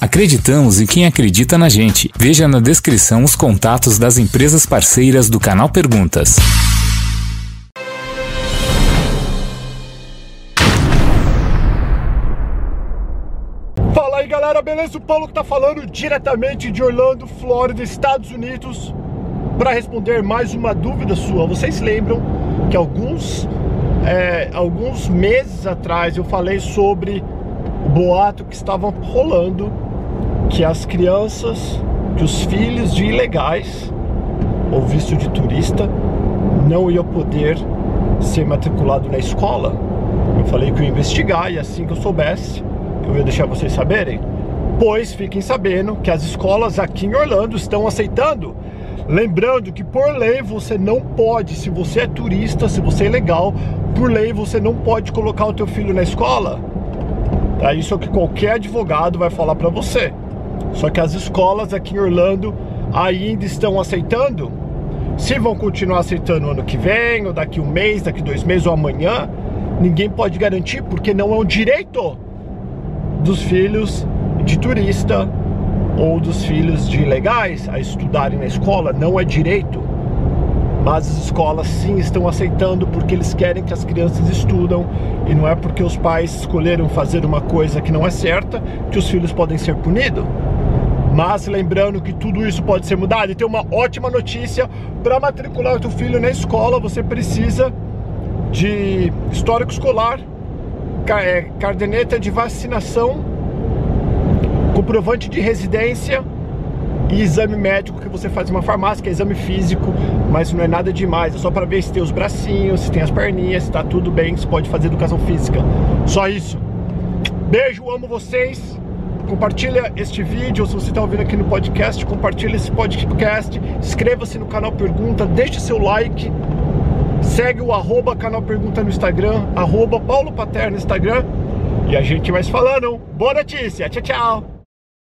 Acreditamos em quem acredita na gente. Veja na descrição os contatos das empresas parceiras do canal Perguntas. Fala aí galera, beleza? O Paulo que tá falando diretamente de Orlando, Flórida, Estados Unidos para responder mais uma dúvida sua. Vocês lembram que alguns, é, alguns meses atrás eu falei sobre o boato que estava rolando que as crianças, que os filhos de ilegais ou visto de turista não iam poder ser matriculado na escola. Eu falei que eu ia investigar e assim que eu soubesse, eu ia deixar vocês saberem. Pois fiquem sabendo que as escolas aqui em Orlando estão aceitando. Lembrando que por lei você não pode, se você é turista, se você é legal, por lei você não pode colocar o teu filho na escola. É isso que qualquer advogado vai falar para você. Só que as escolas aqui em Orlando ainda estão aceitando. Se vão continuar aceitando ano que vem, ou daqui um mês, daqui dois meses, ou amanhã, ninguém pode garantir, porque não é um direito dos filhos de turista ou dos filhos de ilegais a estudarem na escola, não é direito. Mas as escolas sim estão aceitando porque eles querem que as crianças estudam e não é porque os pais escolheram fazer uma coisa que não é certa que os filhos podem ser punidos. Mas lembrando que tudo isso pode ser mudado. E tem uma ótima notícia: para matricular o teu filho na escola, você precisa de histórico escolar, é, caderneta de vacinação, comprovante de residência e exame médico que você faz em uma farmácia, que é exame físico, mas não é nada demais, é só para ver se tem os bracinhos, se tem as perninhas, se tá tudo bem, se pode fazer educação física. Só isso. Beijo, amo vocês compartilha este vídeo, se você está ouvindo aqui no podcast, compartilha esse podcast, inscreva-se no canal Pergunta, deixe seu like, segue o arroba canal Pergunta no Instagram, arroba Paulo Pater no Instagram, e a gente vai se falando. Boa notícia, tchau, tchau!